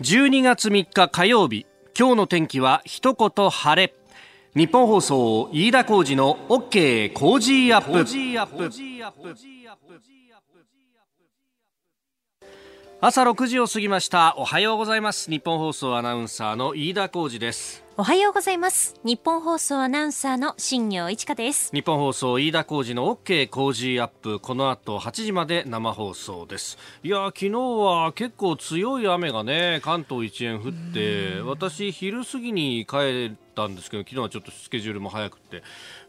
12月3日火曜日今日の天気は一言晴れ。ニッポン放送飯田浩司の OK Cozy up。朝6時を過ぎました。おはようございます。ニッポン放送アナウンサーの飯田浩司です。おはようございます。ニッポン放送アナウンサーの新行市佳です。ニッポン放送飯田浩司の OK Cozy up。この後8時まで生放送です。いや昨日は結構強い雨がね関東一円降って私昼過ぎに帰ったんですけど昨日はちょっとスケジュールも早くて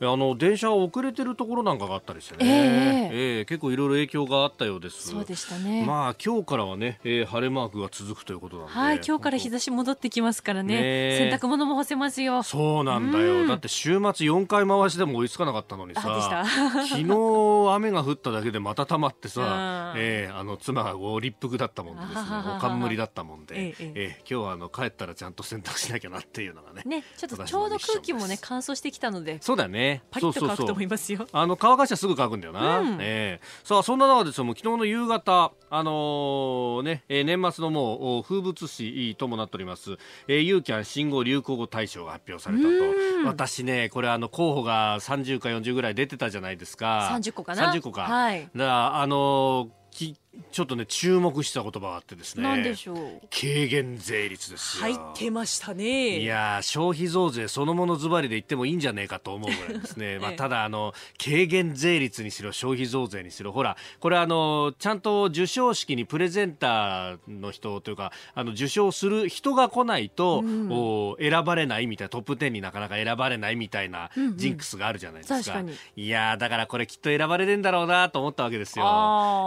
あの電車が遅れてるところなんかがあったりしてね、えー、えー、結構いろいろ影響があったようです。そうでしたね。まあ今日からはね、えー、晴れマークが続くということなんで。はい今日から日差し戻ってきますからね、ね、洗濯物も干せますよ。そうなんだよ、だって週末4回回しでも追いつかなかったのにさ。昨日雨が降っただけでまたたまってさ、えー、あの妻がご立腹だったもんでですね。お冠だったもんで、えええー、今日はあの帰ったらちゃんと洗濯しなきゃなっていうのがねねちょっとちょうど空気もね乾燥してきたので。そうだねパリッと乾くと思いますよ。あの乾かしたらすぐ乾くんだよな、うん、えー、さあそんな中ですよもう昨日の夕方あのー、ね、えー、年末のもう風物詩ともなっております、えー、ユーキャン新語・流行語大賞が発表されたと。私ねこれあの候補が30か40ぐらい出てたじゃないですか。30個かな。30個か、はい、だあのーきちょっとね注目した言葉があってですね。何でしょう。軽減税率です入ってましたね。いや消費増税そのものズバリで言ってもいいんじゃねえかと思うぐらいですね、まあ、ただあの軽減税率にしろ消費増税にしろ。ほらこれあのちゃんと授賞式にプレゼンターの人というかあの受賞する人が来ないと、うん、お選ばれないみたいなトップ10になかなか選ばれないみたいなジンクスがあるじゃないですか。うんうん、いやだからこれきっと選ばれるんだろうなと思ったわけですよ。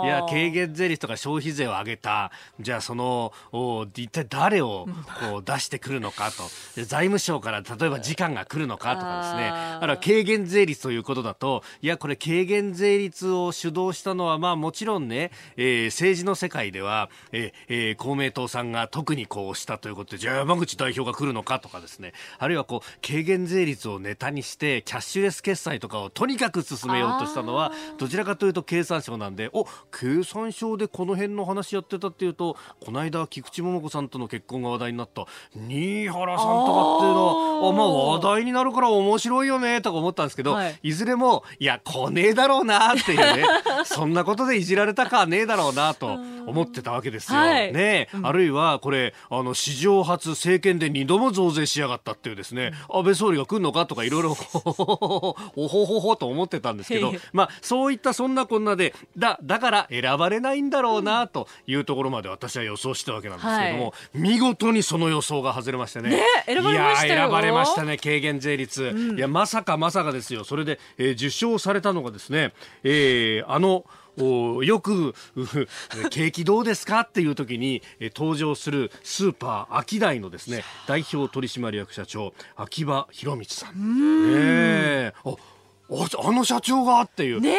いや軽減税率とか消費税を上げた。じゃあそのお一体誰をこう出してくるのかと。財務省から例えば時間が来るのかとかですね。あるいは軽減税率ということだといやこれ軽減税率を主導したのはまあもちろんね、えー、政治の世界では、えーえー、公明党さんが特にこうしたということでじゃあ山口代表が来るのかとかですね。あるいはこう軽減税率をネタにしてキャッシュレス決済とかをとにかく進めようとしたのはどちらかというと経産省なんでお経産省でこの辺の話やってたっていうとこの間菊池桃子さんとの結婚が話題になった。新原さんとかっていうのはあまあ話題になるから面白いよねとか思ったんですけど、はい、いずれもいや来ねえだろうなっていうね そんなことでいじられたかねえだろうなと思ってたわけですよ。はい、ね、うん、あるいはこれあの史上初政権で2度も増税しやがったっていうですね、うん、安倍総理が来るのかとかいろいろおほほほと思ってたんですけどまあそういったそんなこんなでだだから選ばれないんだろうなというところまで私は予想したわけなんですけども、はい、見事にその予想が外れましてね。ね選ばれました選ばれましたね軽減税率、うん、いやまさかまさかですよ。それで、えー、受賞されたのがですね、えー、あのおよく景気どうですかっていう時に、え登場するスーパーアキダイのですね代表取締役社長秋葉博光さん。ん。ねああの社長がっていう。ね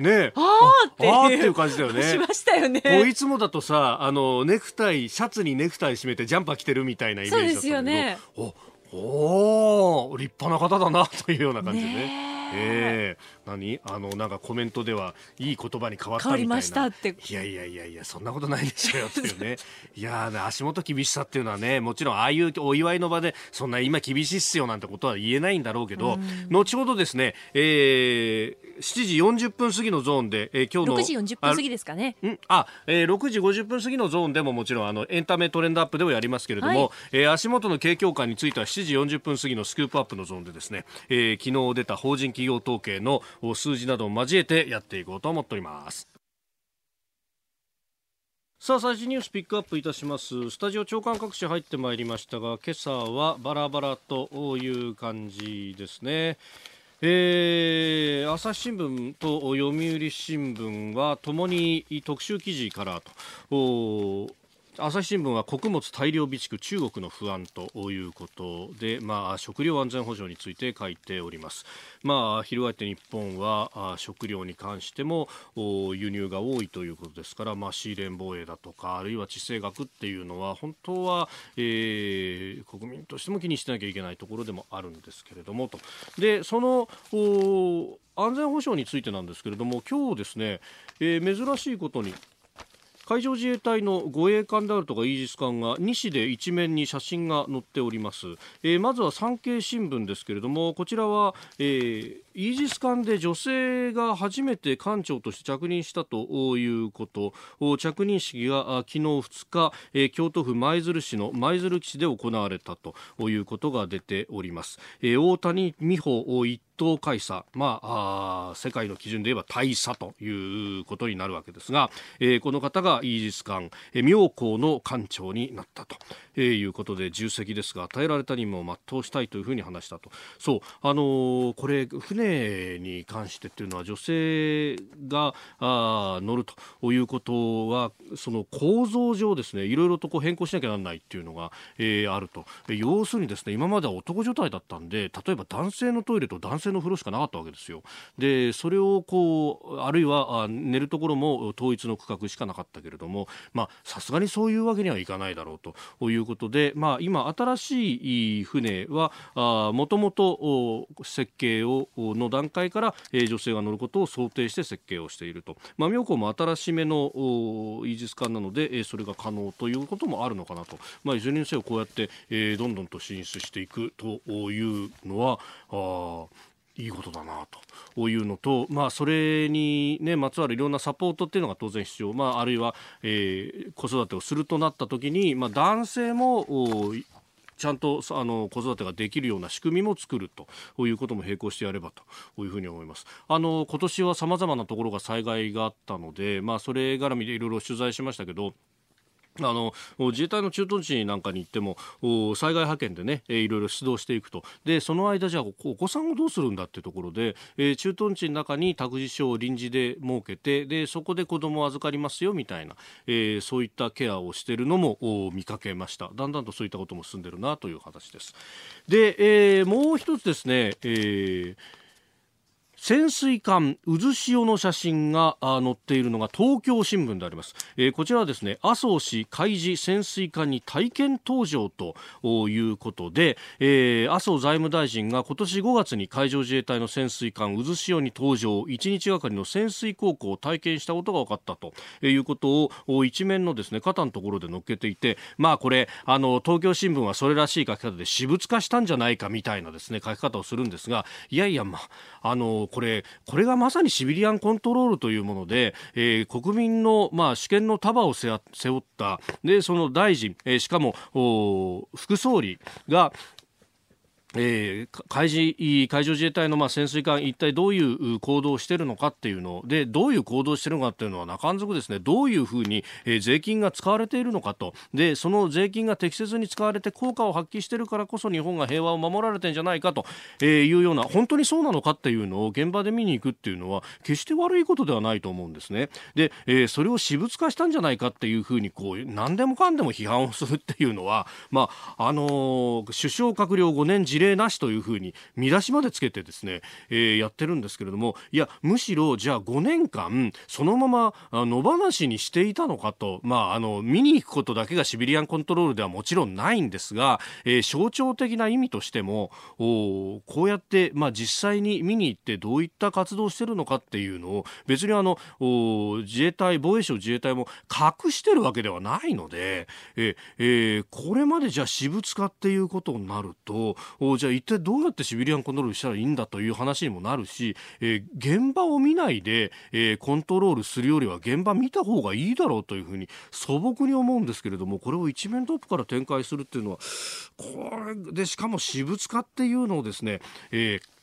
え。ねえ。ああっていう。あっていう感じだよね。しましたよね。いつもだとさ、あの、ネクタイ、シャツにネクタイ締めてジャンパー着てるみたいなイメージだった。そうですよね。おお立派な方だなというような感じでね。ねえー、何？あのなんかコメントではいい言葉に変わったみたいな。いやいやいやいやそんなことないでしょうよっていうね。いや足元厳しさっていうのはねもちろんああいうお祝いの場でそんな今厳しいっすよなんてことは言えないんだろうけど、後ほどですね、えー、7時40分過ぎのゾーンで、えー、今日の6時40分過ぎですかね。あ、えー、6時50分過ぎのゾーンでももちろんあのエンタメトレンドアップでもやりますけれども、はい、えー、足元の景況感については7時40分過ぎのスクープアップのゾーンでですね、えー、昨日出た法人企業統計の数字などを交えてやっていこうと思っております。さあ最新ニュースピックアップいたします。スタジオ長官各紙入ってまいりましたが今朝はバラバラという感じですね。えー、朝日新聞と読売新聞はともに特集記事からと朝日新聞は穀物大量備蓄中国の不安ということで、まあ、食料安全保障について書いております。まあ、翻って日本は食料に関しても輸入が多いということですから、まあ、シーレン防衛だとかあるいは地政学っていうのは本当は、えー、国民としても気にしなきゃいけないところでもあるんですけれどもとでその安全保障についてなんですけれども今日ですね、えー、珍しいことに海上自衛隊の護衛艦であるとかイージス艦が西で一面に写真が載っております、えー、まずは産経新聞ですけれどもこちらは、えー、イージス艦で女性が初めて艦長として着任したということ。着任式が昨日2日、えー、京都府舞鶴市の舞鶴基地で行われたということが出ております、えー、大谷美穂一等海佐、まあ、あ世界の基準で言えば大佐ということになるわけですが、えー、この方がイージス艦、えー、妙高の艦長になったと、えー、いうことで重責ですが与えられた任務を全うしたいというふうに話したとそうあのー、これ船に関してっていうのは女性があ乗るということはその構造上ですねいろいろとこう変更しなきゃならないっていうのが、えー、あると要するにですね今までは男女体だったんで例えば男性のトイレと男性の風呂しかなかったわけですよ。でそれをこうあるいは寝るところも統一の区画しかなかったけれどもさすがにそういうわけにはいかないだろうということで、まあ、今新しい船はもともと設計をの段階から、え女性が乗ることを想定して設計をしていると、まあ、妙高も新しめのイージス艦なので、えそれが可能ということもあるのかなと、まあ、いずれにせよこうやって、えどんどんと進出していくというのはあいいことだなというのと、まあ、それに、ね、まつわるいろんなサポートっていうのが当然必要、まあ、あるいは、えー、子育てをするとなった時に、まあ、男性もちゃんとあの子育てができるような仕組みも作るということも並行してやればというふうに思います。あの今年はさまざまなところが災害があったので、まあ、それ絡みでいろいろ取材しましたけどあの自衛隊の駐屯地なんかに行っても災害派遣でねいろいろ出動していくと。でその間じゃあお子さんをどうするんだっていうところで、えー、駐屯地の中に託児所を臨時で設けてでそこで子供を預かりますよみたいな、えー、そういったケアをしているのも見かけました。だんだんとそういったことも進んでるなという形です。で、えー、もう一つですね、えー潜水艦渦潮の写真が載っているのが東京新聞であります、えー、こちらはですね麻生氏海事潜水艦に体験搭乗ということで、えー、麻生財務大臣が今年5月に海上自衛隊の潜水艦渦潮に搭乗1日がかりの潜水航行を体験したことが分かったということを一面のですね肩のところで載っけていてまあこれあの東京新聞はそれらしい書き方で私物化したんじゃないかみたいなですね書き方をするんですがいやいやまああのこれ、これがまさにシビリアンコントロールというもので、えー、国民の、まあ、主権の束を背負った、で、その大臣、えー、しかも、副総理が、えー、海事海上自衛隊のまあ潜水艦一体どういう行動をしているのかっていうのでどういう行動をしているのかっていうのは中んずくですね。どういうふうに、えー、税金が使われているのかと。でその税金が適切に使われて効果を発揮しているからこそ日本が平和を守られてるんじゃないかと、えー、いうような本当にそうなのかっていうのを現場で見に行くっていうのは決して悪いことではないと思うんですね。で、えー、それを私物化したんじゃないかっていうふうにこう何でもかんでも批判をするっていうのはまああのー、首相閣僚5年事例なしというふうに見出しまでつけてですね、えー、やってるんですけれどもいやむしろじゃあ5年間そのまま野放しにしていたのかと、まあ、あの見に行くことだけがシビリアンコントロールではもちろんないんですが、えー、象徴的な意味としてもおこうやって、まあ、実際に見に行ってどういった活動をしてるのかっていうのを別にあの自衛隊防衛省自衛隊も隠してるわけではないので、ええー、これまでじゃあ私物化っていうことになるとじゃあ一体どうやってシビリアンコントロールしたらいいんだという話にもなるし、えー、現場を見ないで、えー、コントロールするよりは現場見た方がいいだろうというふうに素朴に思うんですけれどもこれを一面トップから展開するっていうのはこれでしかも私物化っていうのをですね、えー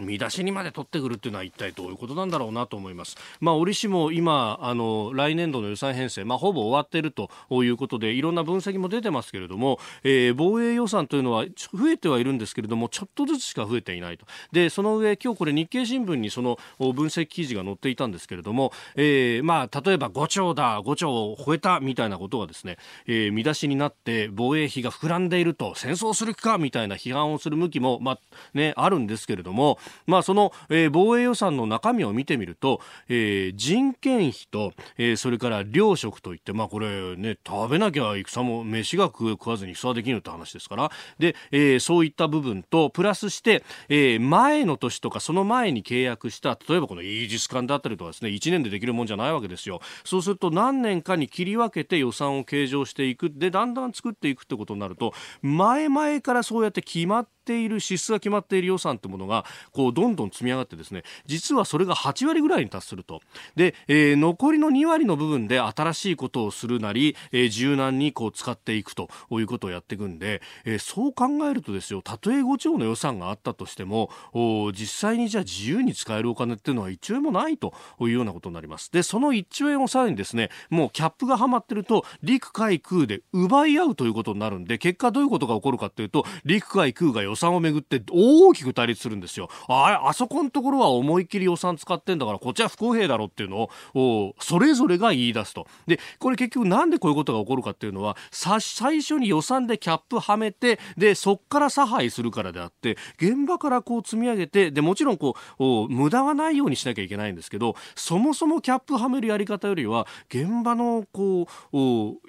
見出しにまで取ってくるっていうのは一体どういうことなんだろうなと思います。まあ、折しも今、あの、来年度の予算編成、まあ、ほぼ終わっているということで、いろんな分析も出てますけれども、えー、防衛予算というのは増えてはいるんですけれども、ちょっとずつしか増えていないと。で、その上、今日これ日経新聞にその分析記事が載っていたんですけれども、えー、まあ、例えば5兆だ、5兆を超えたみたいなことがですね、えー、見出しになって防衛費が膨らんでいると、戦争する気かみたいな批判をする向きも、まあ、ね、あるんですけれども、まあ、その、えー、防衛予算の中身を見てみると、えー、人件費と、えー、それから糧食といって、まあ、これね、食べなきゃ戦も、飯が食わずに戦はできるって話ですから、で、えー、そういった部分と、プラスして、えー、前の年とかその前に契約した、例えばこのイージス艦だったりとかですね、1年でできるもんじゃないわけですよ。そうすると何年かに切り分けて予算を計上していく。で、だんだん作っていくってことになると、前々からそうやって決まってている支出が決まっている予算というものがこうどんどん積み上がってですね実はそれが8割ぐらいに達すると。で、えー、残りの2割の部分で新しいことをするなり、えー、柔軟にこう使っていくということをやっていくんで、えー、そう考えるとですよたとえ5兆の予算があったとしてもお実際にじゃあ自由に使えるお金っていうのは1兆円もないというようなことになります。でその1兆円をさらにですねもうキャップがはまってると陸海空で奪い合うということになるんで結果どういうことが起こるかというと陸海空が予算をめぐって大きく対立するんですよ。ああそこのところは思いっきり予算使ってんだからこっちは不公平だろっていうのをそれぞれが言い出すと。でこれ結局なんでこういうことが起こるかっていうのは最初に予算でキャップはめてでそっから差配するからであって現場からこう積み上げてでもちろんこう無駄がないようにしなきゃいけないんですけどそもそもキャップはめるやり方よりは現場のこう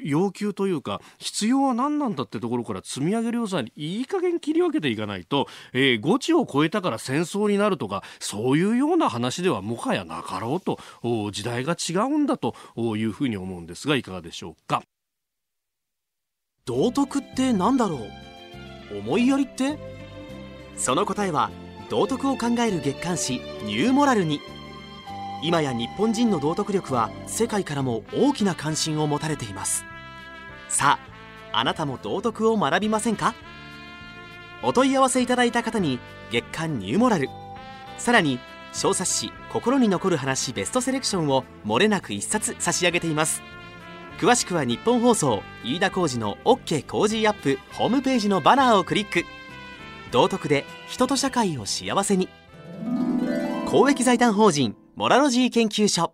要求というか必要は何なんだってところから積み上げる予算にいい加減切り分けていかないとえー、5地を超えたから戦争になるとかそういうような話ではもはやなかろうと時代が違うんだというふうに思うんですがいかがでしょうか。道徳って何だろう？思いやりって？その答えは道徳を考える月刊誌「ニューモラル」に。今や日本人の道徳力は世界からも大きな関心を持たれています。さああなたも道徳を学びませんか？お問い合わせいただいた方に月刊ニューモラル。さらに小冊子「心に残る話ベストセレクション」をもれなく一冊差し上げています。詳しくは日本放送飯田浩二の OK コージーアップホームページのバナーをクリック。道徳で人と社会を幸せに。公益財団法人モラロジー研究所。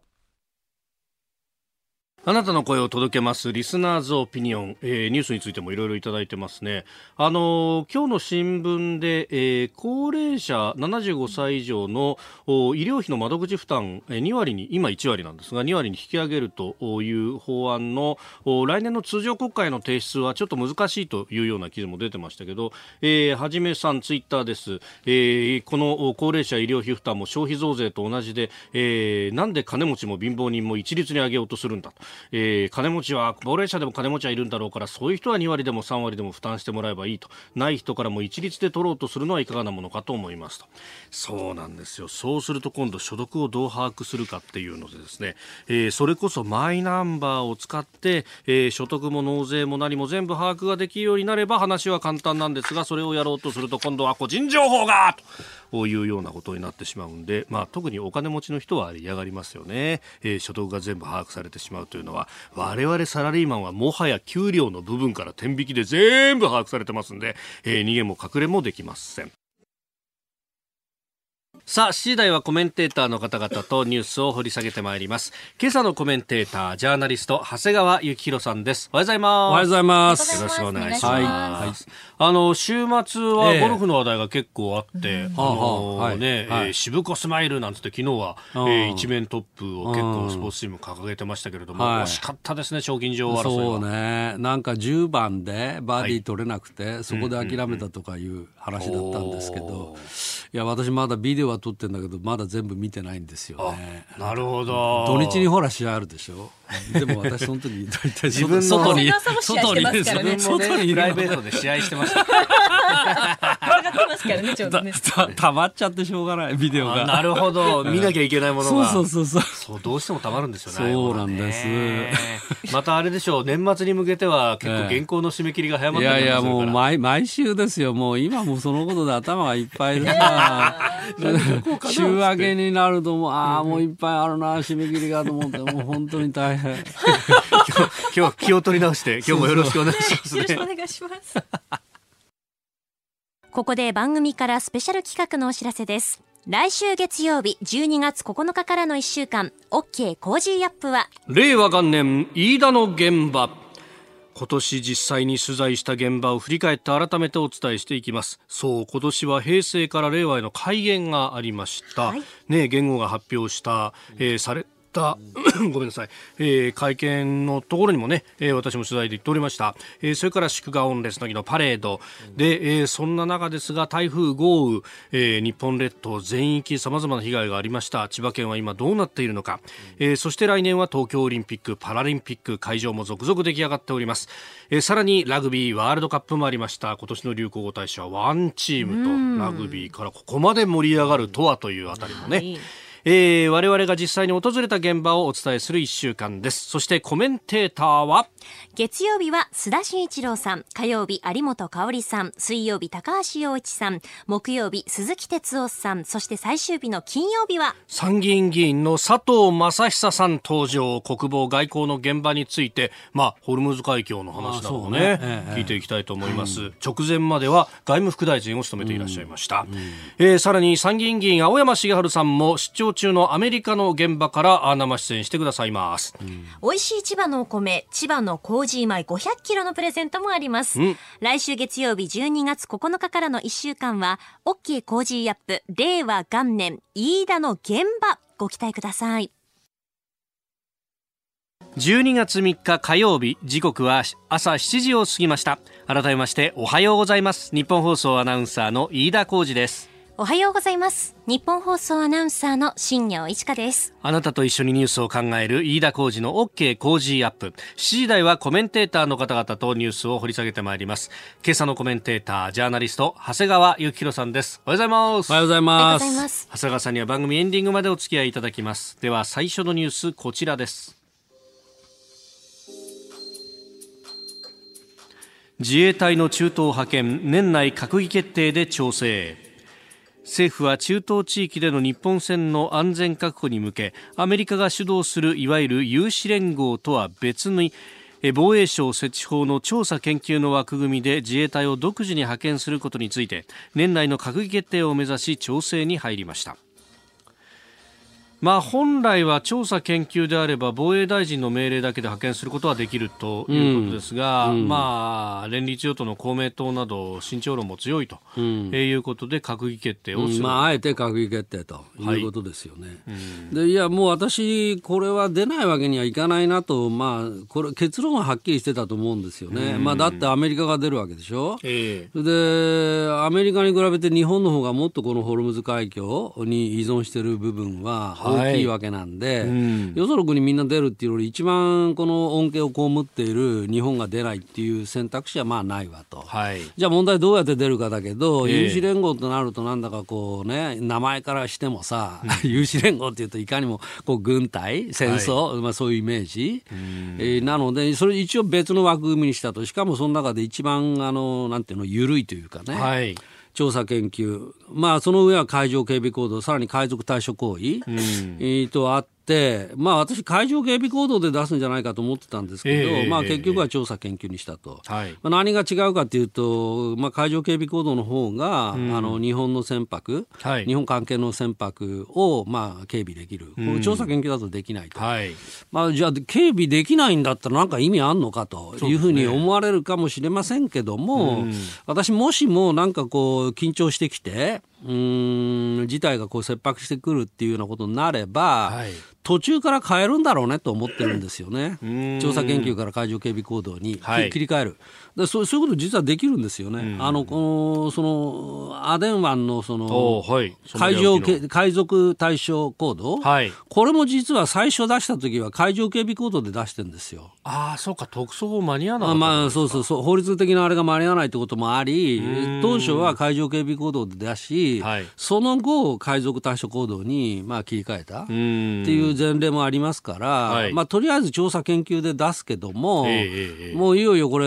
あなたの声を届けますリスナーズオピニオン、えー、ニュースについてもいろいろいただいてますね。あのー、今日の新聞で、えー、高齢者75歳以上の医療費の窓口負担、えー、2割に、今1割なんですが、2割に引き上げるという法案の来年の通常国会の提出はちょっと難しいというような記事も出てましたけど、えー、はじめさんツイッターです。えー、この高齢者医療費負担も消費増税と同じで、えー、なんで金持ちも貧乏人も一律に上げようとするんだと。えー、金持ちは高齢者でも金持ちはいるんだろうからそういう人は2割でも3割でも負担してもらえばいいと。ない人からも一律で取ろうとするのはいかがなものかと思いますと。そうなんですよ。そうすると今度所得をどう把握するかっていうのでですね、えー、それこそマイナンバーを使って、えー、所得も納税も何も全部把握ができるようになれば話は簡単なんですがそれをやろうとすると今度は個人情報がと。いうようなことになってしまうんで、まあ、特にお金持ちの人は嫌がりますよね、えー、所得が全部把握されてしまうというのは我々サラリーマンはもはや給料の部分から天引きで全部把握されてますんで、えー、逃げも隠れもできません。さあ、7時台はコメンテーターの方々とニュースを掘り下げてまいります。今朝のコメンテーター、ジャーナリスト、長谷川幸宏さんです。おはようございます。おはようございます。よろしくお願いします。はい。はい、あの、週末はゴルフの話題が結構あって、えー、あのー、ね、はい、えー、渋子スマイルなんつって昨日は、えー、一面トップを結構スポーツチーム掲げてましたけれども、惜しかったですね、賞金女王争いそうね。なんか10番でバーディー取れなくて、そこで諦めたとかいう話だったんですけど、いや、私まだビデオは撮ってんだけど、まだ全部見てないんですよね。なるほど。土日にほら試合あるでしょ。でも私その時大体自分外に外に外にプライベートで試合してまし た。たまっちゃってしょうがないビデオが。なるほど見なきゃいけないものが。そうそうそうそう。どうしてもたまるんですよね。そうなんです。またあれでしょう年末に向けては結構原稿の締め切りが早まっていやいやもう毎毎週ですよもう今もそのことで頭がいっぱいでさ。週明けになるともうああもういっぱいあるな締め切りがと思ってもう本当に大変。今日は気を取り直して今日もよろしくお願いします、ね、よろしくお願いします。ここで番組からスペシャル企画のお知らせです。来週月曜日12月9日からの1週間 OK Cozy up は。令和元年飯田の現場。今年実際に取材した現場を振り返って改めてお伝えしていきます。そう今年は平成から令和への改元がありました、はい、ね言語が発表した、えー、された ごめんなさい、えー、会見のところにもね、えー、私も取材で行っておりました、えー、それから祝賀御列の日のパレード。で、えー、そんな中ですが台風豪雨、えー、日本列島全域さまざまな被害がありました。千葉県は今どうなっているのか、えー、そして来年は東京オリンピック・パラリンピック会場も続々出来上がっております、えー、さらにラグビーワールドカップもありました。今年の流行語大賞はワンチームとラグビーからここまで盛り上がるとはというあたりもね、はいえー、我々が実際に訪れた現場をお伝えする1週間です。そしてコメンテーターは？月曜日は須田慎一郎さん。火曜日有本香里さん。水曜日高橋洋一さん。木曜日鈴木哲夫さん。そして最終日の金曜日は？参議院議員の佐藤正久さん登場。国防外交の現場について。まあホルムズ海峡の話などもね、ね。ええ、聞いていきたいと思います、うん、直前までは外務副大臣を務めていらっしゃいました、うんうん、えー、さらに参議院議員青山茂春さんも出張中のアメリカの現場から生出演してくださいます、うん、美味しい千葉のお米千葉の麹米500キロのプレゼントもあります、うん、来週月曜日12月9日からの1週間は OK コージーアップ令和元年飯田の現場ご期待ください。12月3日火曜日時刻は朝7時を過ぎました。改めましておはようございます。ニッポン放送アナウンサーの飯田浩司ですおはようございます。ニッポン放送アナウンサーの新行市佳です。あなたと一緒にニュースを考える飯田浩二の OK 工事アップ。7時台はコメンテーターの方々とニュースを掘り下げてまいります。今朝のコメンテータージャーナリスト長谷川幸宏さんです。おはようございます。おはようございます。長谷川さんには番組エンディングまでお付き合いいただきます。では最初のニュースこちらです。自衛隊の中東派遣年内閣議決定で調整政府は中東地域での日本船の安全確保に向けアメリカが主導するいわゆる有志連合とは別に防衛省設置法の調査研究の枠組みで自衛隊を独自に派遣することについて年内の閣議決定を目指し調整に入りました。まあ、本来は調査研究であれば防衛大臣の命令だけで派遣することはできるということですが、うん。うん、まあ、連立与党の公明党など慎重論も強いと、うん、いうことで閣議決定をする、まあ、あえて閣議決定ということですよね。はい、でいやもう私、これは出ないわけにはいかないなと、まあ、これ結論ははっきりしてたと思うんですよね、まあ、だってアメリカが出るわけでしょ、えー、でアメリカに比べて日本の方がもっとこのホルムズ海峡に依存している部分は、大きいわけなんで、はいうん、よその国みんな出るっていうより一番この恩恵を被っている日本が出ないっていう選択肢はまあないわと、はい、じゃあ問題どうやって出るかだけど、えー、有志連合となるとなんだかこうね名前からしてもさ、うん、有志連合っていうといかにもこう軍隊戦争、はい、まあ、そういうイメージ、えー、なのでそれ一応別の枠組みにしたと。しかもその中で一番あのなんていうの緩いというかね、はい調査研究、まあ、その上は海上警備行動、さらに海賊対処行為、うん、えー、とあっ、まあ、私、海上警備行動で出すんじゃないかと思ってたんですけど、えー、まあ、結局は調査研究にしたと、はい、まあ、何が違うかというと、まあ、海上警備行動の方が、うん、あの日本の船舶、はい、日本関係の船舶を、まあ、警備できる、この調査研究だとできないと、はい、まあ、じゃあ、警備できないんだったら、なんか意味あんのかというふうに思われるかもしれませんけども、ね、私、もしもなんかこう、緊張してきて、うん事態がこう切迫してくるっていうようなことになれば、はい、途中から変えるんだろうねと思ってるんですよね、調査研究から海上警備行動に、はい、切り替える。でそう、そういうこと実はできるんですよね、あのこのそのアデン湾のその、はい、海上海賊対象行動、はい、これも実は最初出した時は海上警備行動で出してるんですよ。ああ、そうか、特措法間に合わないまあ、そうそうそう、法律的なあれが間に合わないってこともあり、当初は海上警備行動で出し、はい、その後、海賊対処行動に、まあ、切り替えた。っていう前例もありますから、はい、まあ、とりあえず調査研究で出すけども、えー、もういよいよこれ、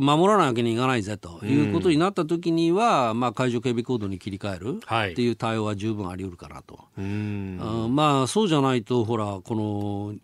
守らないわけにいかないぜということになった時には、まあ、海上警備行動に切り替えるっていう対応は十分あり得るかなと。はい、まあ、そうじゃないと、ほら、この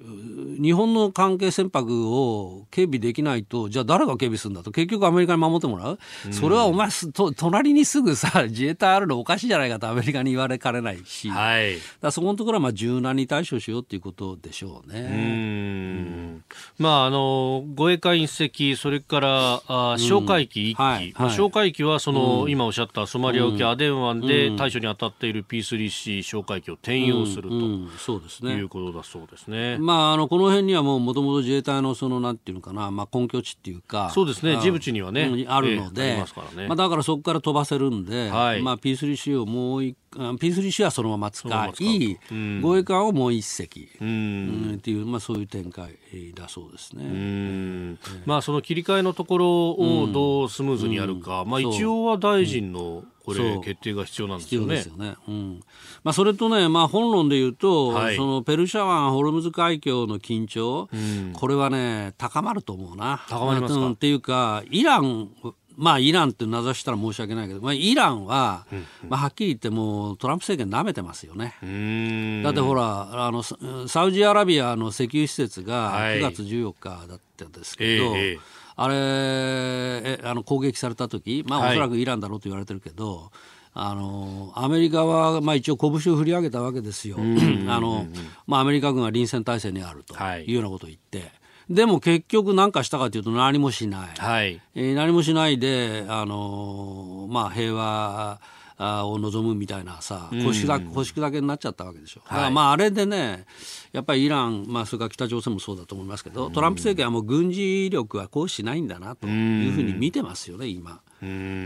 日本の関係船舶を警備できないと、じゃあ誰が警備するんだと、結局アメリカに守ってもらう、それはお前と、隣にすぐさ、自衛隊あるのおかしいじゃないかとアメリカに言われかねないし、はい、だそこのところはまあ柔軟に対処しようよっていうことでしょうね。うん。まあ、あの護衛艦一隻、それからあ哨戒機一機、はいはい、哨戒機はその、うん、今おっしゃったソマリア沖アデン湾で対処に当たっている P3C 哨戒機を転用すると、そうですね、いうことだそうですね。まあ、あのこの辺にはもうもともと自衛隊のそのなんていうのかな、まあ、根拠地っていうか、そうですね、ジブチにはね、あるので、えー、ま、ね、まあ、だからそこから飛ばせるんで、はい、まあ、P3C をもう一 P3C はそのまま使い、うん、護衛艦をもう一隻、うん、っていう、まあ、そういう展開だそうですね。うん。まあ、その切り替えのところをどうスムーズにやるか、まあ、一応は大臣の、これ決定が必要なんですよね。よね。うん。まあ、それとね、まあ、本論で言うと、はい、そのペルシャ湾、ホルムズ海峡の緊張、うん、これはね、高まると思うな。高まりますか、っていうか、イランまあ、イランって名指したら申し訳ないけど、まあ、イランは、まあ、はっきり言ってもトランプ政権なめてますよね。だってほらあのサウジアラビアの石油施設が9月14日だったんですけど、はいえー、あれえあの攻撃された時、まあ、おそらくイランだろうと言われてるけど、はいあのアメリカは、まあ、一応拳を振り上げたわけですよ、あのまあ、アメリカ軍は臨戦態勢にあるというようなことを言って、でも結局何かしたかというと何もしない、はい。えー、何もしないで、あのー、まあ、平和を望むみたいなさ、腰だ腰砕けになっちゃったわけでしょ。だからまああれでね、やっぱりイラン、まあ、それから北朝鮮もそうだと思いますけど、トランプ政権はもう軍事力は行使しないんだなというふうに見てますよね、今。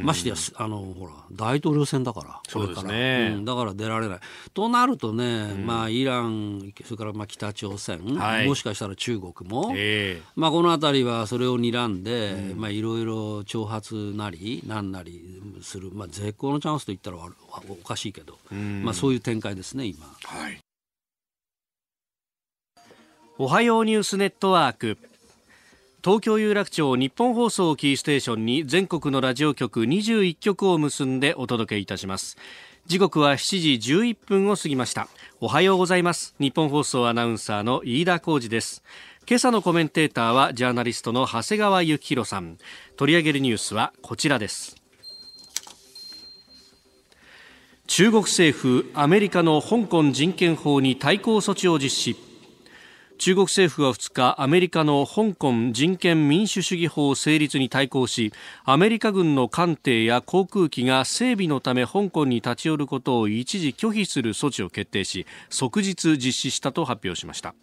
ましてやあのほら大統領選だからそうですね、うん、だから出られない。となるとね、まあ、イランそれからまあ北朝鮮、はい、もしかしたら中国も、えー、まあ、この辺りはそれを睨んで、まあ、いろいろ挑発なりなんなりする、まあ、絶好のチャンスと言ったらおかしいけど、まあ、そういう展開ですね今。はいおはようニュースネットワーク。東京有楽町日本放送キーステーションに全国のラジオ局21局を結んでお届けいたします。時刻は7時11分を過ぎました。おはようございます。日本放送アナウンサーの飯田浩二です。今朝のコメンテーターはジャーナリストの長谷川幸宏さん。取り上げるニュースはこちらです。中国政府アメリカの香港人権法に対抗措置を実施。中国政府は2日アメリカの香港人権民主主義法成立に対抗しアメリカ軍の艦艇や航空機が整備のため香港に立ち寄ることを一時拒否する措置を決定し即日実施したと発表しました。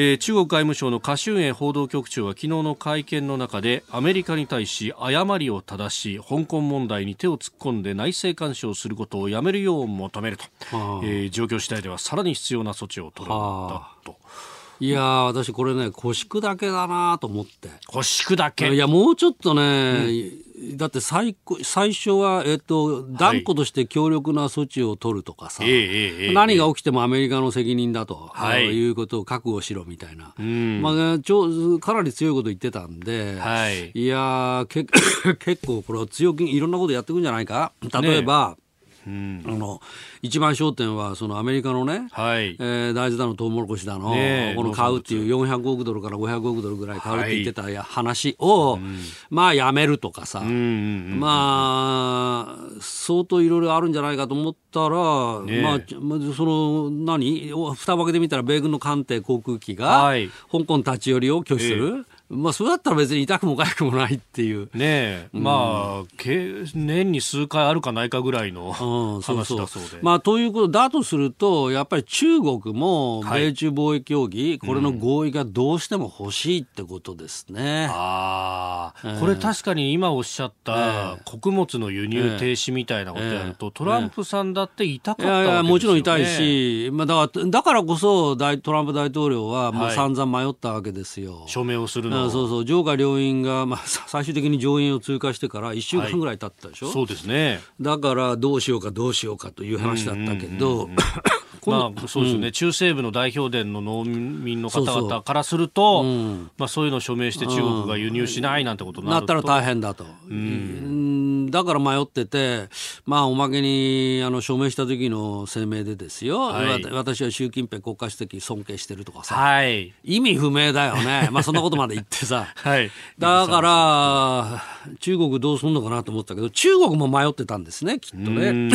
えー、中国外務省のカシュンエ報道局長は昨日の会見の中でアメリカに対し誤りを正し香港問題に手を突っ込んで内政干渉することをやめるよう求めると、えー、状況次第ではさらに必要な措置を取るんだと。いや私これね腰砕けだなと思って。腰砕け。いやもうちょっとね、うん、だって最最初は、えっと、断固として強力な措置を取るとかさ、はい、何が起きてもアメリカの責任だと、はい、いうことを覚悟しろみたいな、うん、まあ、ちょかなり強いこと言ってたんで、はい、いやけ 結構これは強気いろんなことやっていくんじゃないか。例えば、ねうん、あの一番焦点はそのアメリカのね、はい。えー、大豆だのトウモロコシだの、ね、この買うっていう400億ドルから500億ドルぐらい買うって言ってた話を、はい、まあやめるとかさ、うんうんうん、まあ相当いろいろあるんじゃないかと思ったら、ね、まあその何？蓋を開けてみたら米軍の艦艇航空機が、はい、香港立ち寄りを拒否する。えーまあ、それだったら別に痛くも痒くもないっていう。ねえ、うん、まあ、年に数回あるかないかぐらいの、うん、話だそうで。まあ、ということだとすると、やっぱり中国も米中貿易協議、はい、これの合意がどうしても欲しいってことですね。うん、ああ、えー、これ確かに今おっしゃった穀物の輸入停止みたいなことやると、えー、トランプさんだって痛かったわけですよ、ね、いやいやもちろん痛いし、まあ、だからだからこそ大トランプ大統領はもう散々迷ったわけですよ。署名をするのそうそう上下両院が、まあ、最終的に上院を通過してから1週間ぐらい経ったでしょ、はい、そうですね。だからどうしようかどうしようかという話だったけど、まあ、そうですよね、うん、中西部の代表伝の農民の方々からすると、そうそううん、まあ、そういうのを署名して中国が輸入しないなんてことになったら大変だと。うんだから迷ってて、まあ、おまけにあの署名した時の声明でですよ、はい、私は習近平国家主席尊敬してるとかさ、はい、意味不明だよね、まあ、そんなことまで言ってさ、はい、だから中国どうするのかなと思ったけど中国も迷ってたんですねきっとね。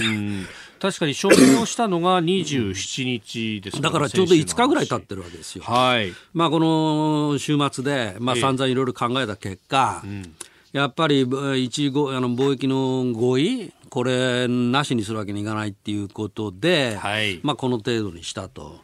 確かに署名をしたのが 27日です、だからちょうど5日ぐらい経ってるわけですよ。はい。まあこの週末で、まあ散々いろいろ考えた結果、ええうんやっぱり一あの貿易の合意、これなしにするわけにいかないっていうことで、はい、まあ、この程度にしたと、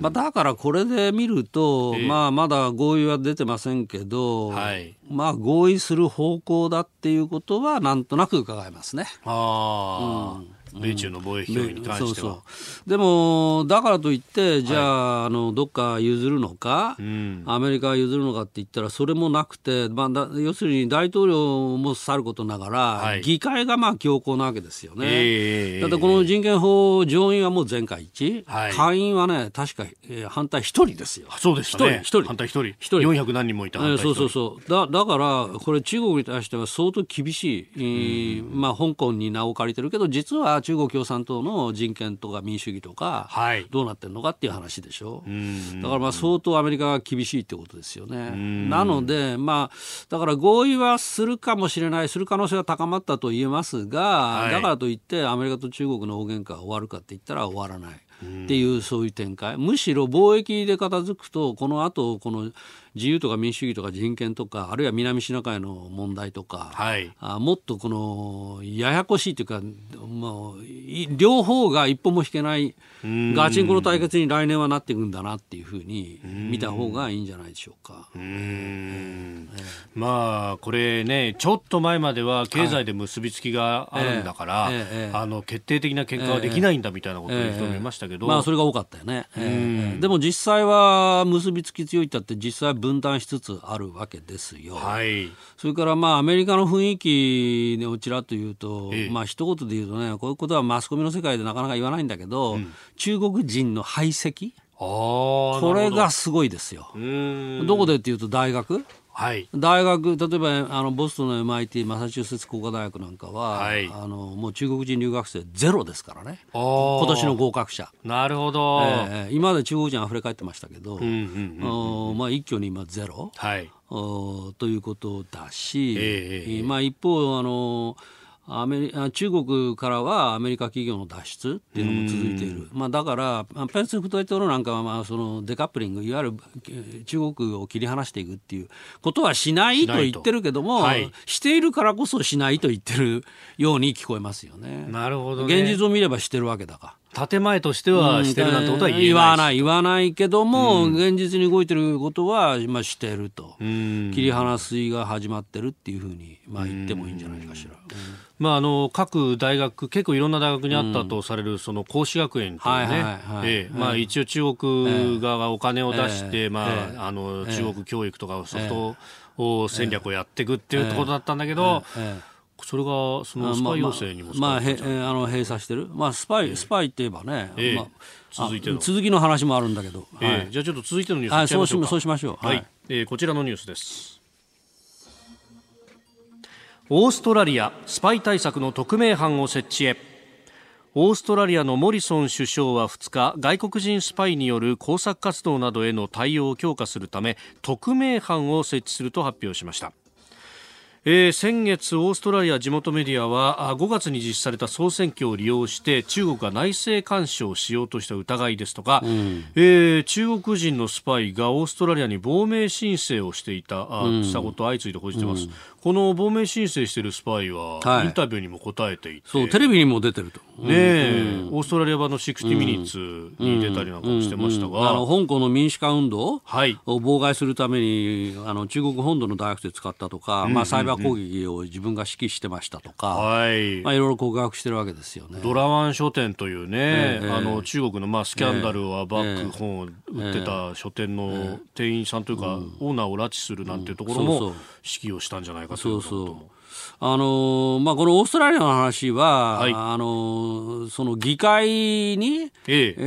まあ、だからこれで見ると、えー、まあ、まだ合意は出てませんけど、はい、まあ、合意する方向だっていうことはなんとなく伺えますね。あうん米中の貿易協議に関しては、うん、そうそう。でもだからといってじゃあはい、あのどっか譲るのか、うん、アメリカが譲るのかって言ったらそれもなくて、まあ、要するに大統領もさることながら、はい、議会がまあ強硬なわけですよね、えー、だってこの人権法上院はもう全会一致、はい、下院はね確か、えー、反対一人ですよ。そうですね。一人反対一人。一人。400何人もいた、えー、そうそうそう。だだからこれ中国に対しては相当厳しい、えー、まあ香港に名を借りてるけど実は中国共産党の人権とか民主主義とか、はい、どうなってるのかっていう話でしょ。うだからまあ相当アメリカが厳しいってことですよね。なのでまあだから合意はするかもしれないする可能性は高まったと言えますが、はい、だからといってアメリカと中国の大喧嘩が終わるかって言ったら終わらない。っていうそういう展開。むしろ貿易で片付くとこの後この自由とか民主主義とか人権とかあるいは南シナ海の問題とか、はい、あもっとこのややこしいというか、まあ、両方が一歩も引けないガチンコの対決に来年はなっていくんだなっていうふうに見た方がいいんじゃないでしょうか。うん。まあこれねちょっと前までは経済で結びつきがあるんだから、はい。えー、あの決定的な結果はできないんだみたいなことを言う人もいましたけど、まあそれが多かったよね。でも実際は結びつき強いったって実際分断しつつあるわけですよ。はい、それからまあアメリカの雰囲気をちらっと言うと、ええ、まあ一言で言うとねこういうことはマスコミの世界でなかなか言わないんだけど、うん、中国人の排斥？これがすごいですよ。どこでっていうと大学？はい、大学例えばあのボストンの MIT マサチューセッツ工科大学なんかは、はい、あのもう中国人留学生ゼロですからね。今年の合格者。なるほど、えー、今まで中国人あふれ返ってましたけど、まあ、一挙に今ゼロ、はい、おということだし、えー、まあ、一方あのアメリ中国からはアメリカ企業の脱出っていうのも続いている、まあ、だからペンス副大統領なんかはまあそのデカップリングいわゆる中国を切り離していくっていうことはしないと言ってるけども、はい、しているからこそしないと言ってるように聞こえますよね。なるほど、ね、現実を見ればしてるわけだから。建前としてはしてるなんてことは言言わない言わないけども、うん、現実に動いてることは、まあ、してると、うん、切り離しが始まってるっていうふうに、まあ、言ってもいいんじゃないかしら。まあ、あの各大学、結構いろんな大学にあったとされる、その講師学園というね、まあ、一応、中国側がお金を出して、まあ、あの中国教育とかソフトを戦略をやっていくっていうところだったんだけど、それがそのスパイ要請にもまあ、まあ、へあの閉鎖してる、まあ、スパイ、えー、スパイって言えばね、えー、まあ、続いての。続きの話もあるんだけど、えー、はい、じゃあちょっと続いてのニュースはい、そうしそうしましょう、はい、はい、えー、こちらのニュースです。オーストラリアスパイ対策の特命班を設置へ。オーストラリアのモリソン首相は2日外国人スパイによる工作活動などへの対応を強化するため特命班を設置すると発表しましたえー、先月オーストラリア地元メディアは5月に実施された総選挙を利用して中国が内政干渉をしようとした疑いですとか、うん、えー、中国人のスパイがオーストラリアに亡命申請をしていた、うん、したこと相次いで報じてます、うん、この亡命申請しているスパイは、インタビューにも答えていて、そうテレビにも出てると、ねえ、オーストラリア版の60ミニッツに出たりなんかもしてましたが、あの香港の民主化運動を妨害するためにあの中国本土の大学で使ったとか、まあ、サイバー攻撃を自分が指揮してましたとか、はい。まあ、いろいろ告白してるわけですよね。ドラワン書店というね、えー、あの中国のまあスキャンダルはバック本を売ってた書店の店員さんというか、オーナーを拉致するなんていうところも指揮をしたんじゃないかということも。そうそうあのまあ、このオーストラリアの話は、はい、あのその議会に、ええ。え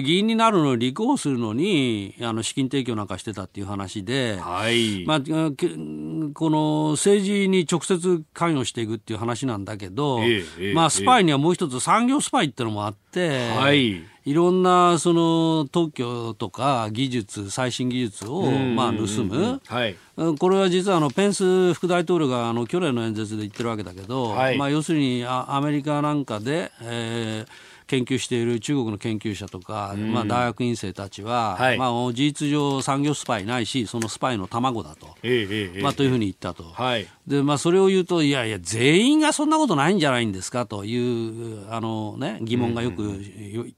ー、議員になるのに立候補するのにあの資金提供なんかしてたっていう話で、はい。まあ、この政治に直接関与していくっていう話なんだけど、ええまあ、スパイにはもう一つ産業スパイっていうのもあって、はい。いろんなその特許とか技術最新技術をまあ盗む、はい、これは実はあのペンス副大統領があの去年の演説で言ってるわけだけど、はい、まあ、要するにアメリカなんかで、えー研究している中国の研究者とか、うん、まあ、大学院生たちは、はい、まあ、事実上産業スパイないしそのスパイの卵だと、ええまあ、というふうに言ったと、はい、でまあ、それを言うといやいや全員がそんなことないんじゃないんですかというあの、ね、疑問がよく、うん、指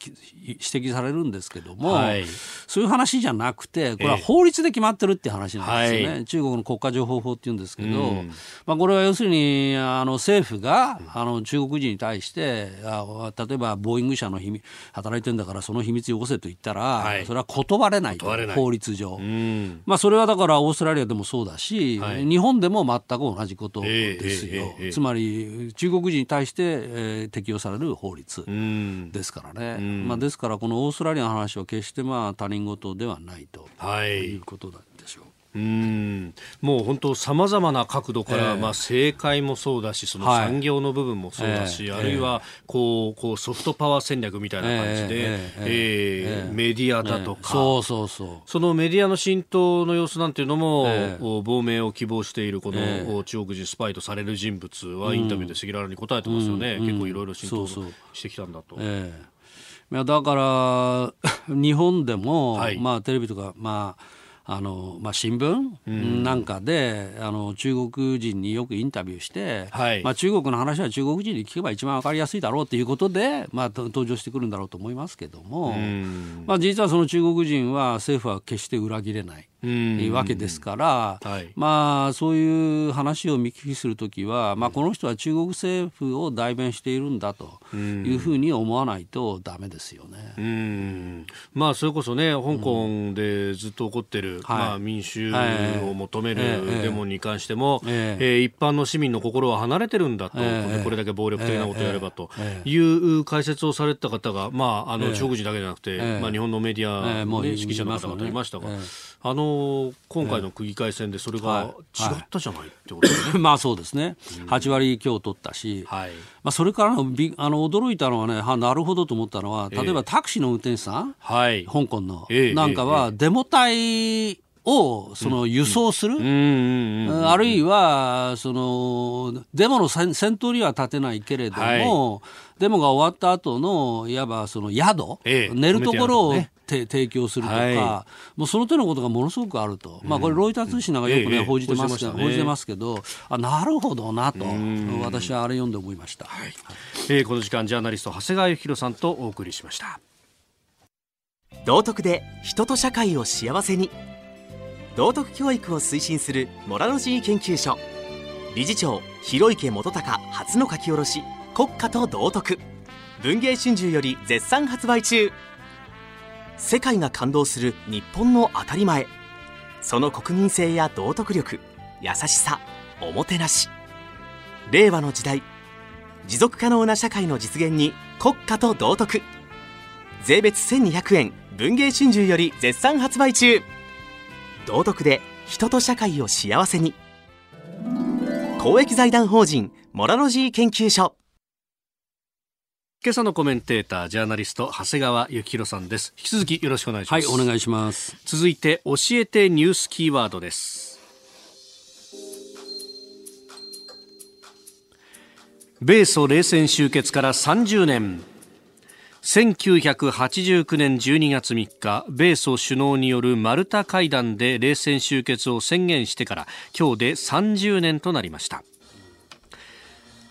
摘されるんですけども、はい、そういう話じゃなくてこれは法律で決まってるって話なんですよね、中国の国家情報法っていうんですけど、うん、まあ、これは要するにあの政府があの中国人に対してあ例えばボーイング社の秘密働いてるんだからその秘密よこせと言ったら、はい、それは断れない法律上、まあ、それはだからオーストラリアでもそうだし、はい、日本でも全く同じことですよ、えーえーえー、つまり中国人に対して、えー、適用される法律ですからね、まあ、ですからこのオーストラリアの話は決してまあ他人事ではないと、はい、いうことだ。でしょう。うん。もう本当さまざまな角度から、えー、まあ、政界もそうだしその産業の部分もそうだし、はい、あるいはこうこうソフトパワー戦略みたいな感じで、えー、えー、メディアだとか、そうそうそう。そのメディアの浸透の様子なんていうのも、亡命を希望しているこの、中国人スパイとされる人物はインタビューで赤裸々に答えてますよね、うん、結構いろいろ浸透してきたんだと。えー、いやだから 日本でも、はい、まあ、テレビとか、まああのまあ、新聞なんかで、うん、あの中国人によくインタビューして、はい、まあ、中国の話は中国人に聞けば一番分かりやすいだろうということで、まあ、登場してくるんだろうと思いますけども、うん、まあ、実はその中国人は政府は決して裏切れない。いうわけですから、はい、まあそういう話を見聞きするときは、まあ、この人は中国政府を代弁しているんだというふうに思わないとだめですよね。うん。まあ、それこそね香港でずっと起こってる、まあ、民主を求めるデモに関しても、ええ。え一般の市民の心は離れてるんだと、これだけ暴力的なことをやればという解説をされた方が、まあ、あの中国人だけじゃなくて、まあ、日本のメディアの、指揮者の方々いましたが。あの今回の区議会選でそれが違ったじゃないってことですね。まあそうですね、8割強取ったし、はい、まあ、それからのびあの驚いたのはね、はなるほどと思ったのは、例えばタクシーの運転手さん、はい、香港の、なんかは、デモ隊をその輸送する、あるいはそのデモの先頭には立てないけれども、はい、デモが終わった後のいわばその宿、ええ、寝るところを、ね、提供するとか、はい、もうその手のことがものすごくあると、まあ、これ、ロイター通信なんかよくね、報じてますけど、報じてますけど、あなるほどなと、私はあれ読んで思いました、はい。えー、この時間、ジャーナリスト、長谷川幸宏さんとお送りしました。道徳で人と社会を幸せに。道徳教育を推進するモラロジー研究所。理事長広池元隆初の書き下ろし国家と道徳。文藝春秋より絶賛発売中世界が感動する日本の当たり前。その国民性や道徳力優しさおもてなし。令和の時代持続可能な社会の実現に国家と道徳。税別1200円文藝春秋より絶賛発売中。道徳で人と社会を幸せに。公益財団法人モラロジー研究所。今朝のコメンテータージャーナリスト長谷川幸宏さんです。引き続きよろしくお願いします。はいお願いします。続いて教えてニュースキーワードです。米ソ冷戦終結から30年1989年12月3日米ソ首脳によるマルタ会談で冷戦終結を宣言してから今日で30年となりました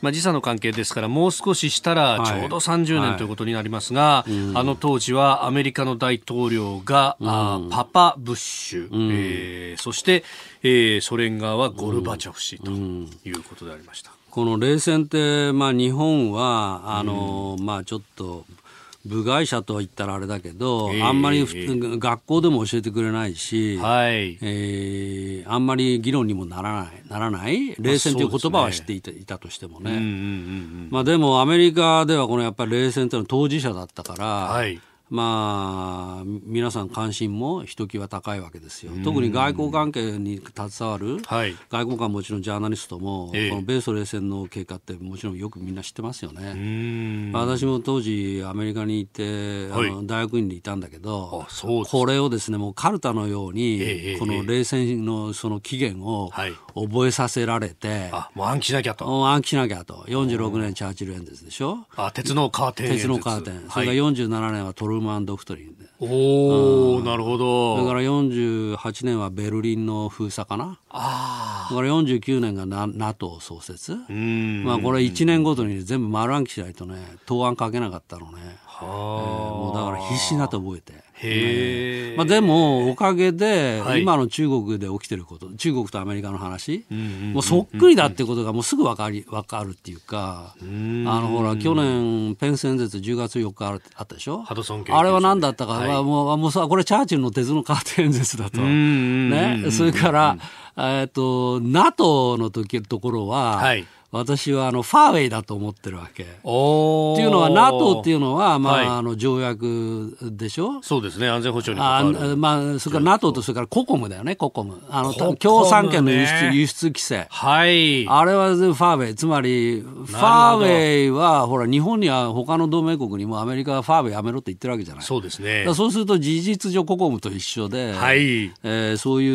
まあ、時差の関係ですからもう少ししたらちょうど30年ということになりますが、はいはい、あの当時はアメリカの大統領が、うん、あパパ・ブッシュ、うん、えー、そして、えー、ソ連側はゴルバチョフ氏ということでありました。この冷戦って、まあ、日本はあの、まあ、ちょっと部外者とは言ったらあれだけど、えー、あんまり、学校でも教えてくれないし、はい。えー、あんまり議論にもならないならない？冷戦という言葉は知っていた,、いたとしてもね、まあ、でもアメリカではこのやっぱり冷戦というのは当事者だったから、はいまあ、皆さん関心もひときわ高いわけですよ。特に外交関係に携わる、はい、外交官もちろんジャーナリストも、えこの米ソ冷戦の経過ってもちろんよくみんな知ってますよね。私も当時アメリカに行って、はい、あの大学院にいたんだけどこれをですねもうカルタのように、えこの冷戦のその期限を覚えさせられて、あもう暗記しなきゃと。暗記しなきゃと。46年チャーチル演説でしょ？あ鉄のカーテン鉄のカーテン。それが47年はトルルマン・ドクトリンで。おお、なるほど。だから48年はベルリンの封鎖かな。ああ。だから49年が NATO 創設。まあこれ1年ごとに全部丸暗記しないとね、答案書けなかったのね。はあ、えー、もうだから必死になって覚えて。へまあ、でもおかげで、今の中国で起きてること中国とアメリカの話、もうそっくりだってことがもうすぐ分かり分かるっていうか、あのほら去年ペンス演説10月4日あったでしょ？あれは何だったか、はい、もうもうさこれチャーチルの鉄のカーテン演説だと、ね、それから、えっと NATO の時ところは、はい私はあのファーウェイだと思ってるわけ。っていうのは NATO っていうのは、まあ、はい、あの条約でしょ？そうですね安全保障にあまあそれから NATO と。それからココムだよねココム。あの共産権の輸出輸出規制。はい。あれはファーウェイ。つまりファーウェイはほら日本には他の同盟国にもアメリカはファーウェイやめろって言ってるわけじゃない。そうですね。そうすると事実上ココムと一緒で、はい。えー、そうい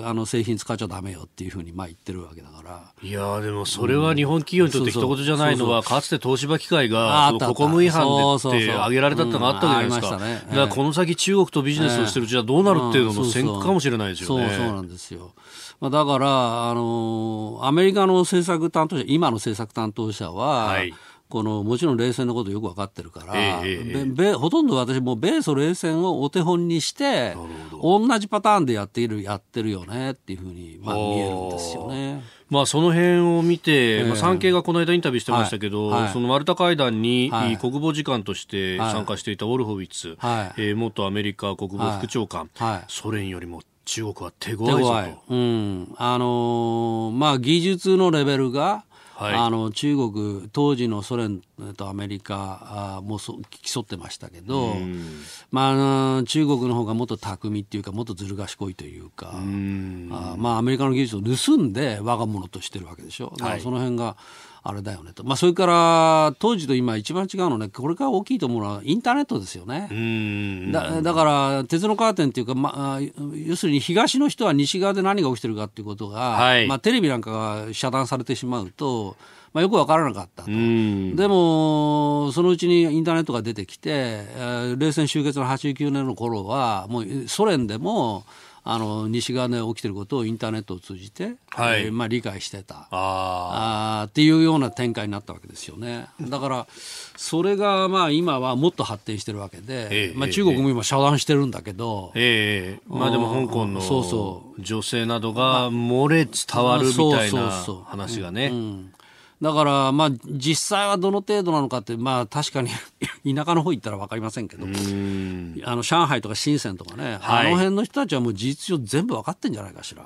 うあの製品使っちゃダメよっていうふうにまあ言ってるわけだから。いやでもそれは日本企業にとって一言じゃないのは、かつて東芝機械が国務違反でって挙げられたってのがあった。じゃないですか。だからこの先中国とビジネスをしてるうちはどうなるっていうのも先駆かもしれないですよね。そうそう。なんですよ。まあ、だから、あのアメリカの政策担当者、今の政策担当者は、はい。このもちろん冷戦のことよく分かってるから、えー、ほとんど私も米ソ冷戦をお手本にして同じパターンでやっているやってるよねっていうふうに、まあ、見えるんですよね。まあ、その辺を見て、えー、まあ、産経がこの間インタビューしてましたけど、はいはい、そのマルタ会談に、国防次官として参加していたオルホビッツ、はい、えー、元アメリカ国防副長官、ソ連よりも中国は手強いぞと。うん。あのー、まあ、技術のレベルがはい、あの中国当時のソ連とアメリカもそ競ってましたけど、まあ、中国の方がもっと巧みっていうかもっとずる賢いというかあまあ、アメリカの技術を盗んで我が物としてるわけでしょ。だからその辺が、あれだよねと、まあ、それから当時と今一番違うのねこれから大きいと思うのはインターネットですよね。だだから鉄のカーテンっていうか、まあ、要するに東の人は西側で何が起きてるかっていうことが、はい、まあ、テレビなんかが遮断されてしまうとまあ、よく分からなかったと、でも、そのうちにインターネットが出てきて、えー、冷戦終結の89年の頃は、もうソ連でも、あの西側で起きてることをインターネットを通じて、はい、えー、まあ、理解してた。ああっていうような展開になったわけですよね。だからそれがまあ今はもっと発展してるわけで、えー、まあ、中国も今遮断してるんだけど、えー、まあ、でも香港の女性などが漏れ伝わるみたいな話がね。だから、まあ、実際はどの程度なのかって、まあ、確かに 田舎の方行ったら分かりませんけど、あの上海とか深センとかね、はい、あの辺の人たちはもう事実上全部分かってんじゃないかしら。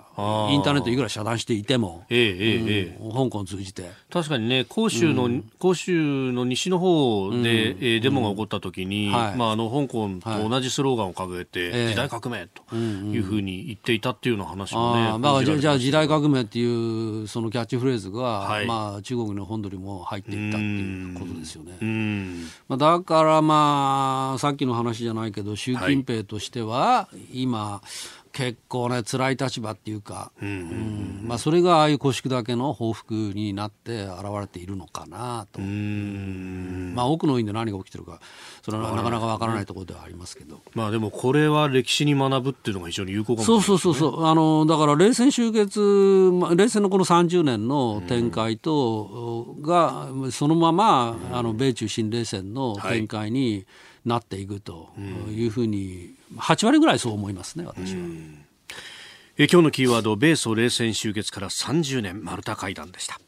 インターネットいくら遮断していても、えーえーうん、香港を通じて。確かにね、広州の、うん、広州の西の方で、うん、えー、デモが起こった時に、はい、まあ、あの、香港と同じスローガンを掲げて、はい、時代革命というふうに言っていたっていうような話もね。まあ、じゃあ時代革命っていう、そのキャッチフレーズが、はい、まあ、中国の本土にも入っていったっていうことですよね。まあ、だからまあさっきの話じゃないけど習近平としては今、結構ね辛い立場っていうか、うん、うん、まあ、それがああいう腰砕けの報復になって現れているのかなと、まあ、奥の院で何が起きてるかそれはなかなかわからないところではありますけど、まあ、でもこれは歴史に学ぶっていうのが非常に有効かもしれない、ね、そうそうそうそう。あのだから冷戦終結、まあ、冷戦のこの30年の展開と、がそのままあの米中新冷戦の展開になっていくというふうに、8割ぐらいそう思いますね、私は。え今日のキーワード、米ソ冷戦終結から30年、マルタ会談でした。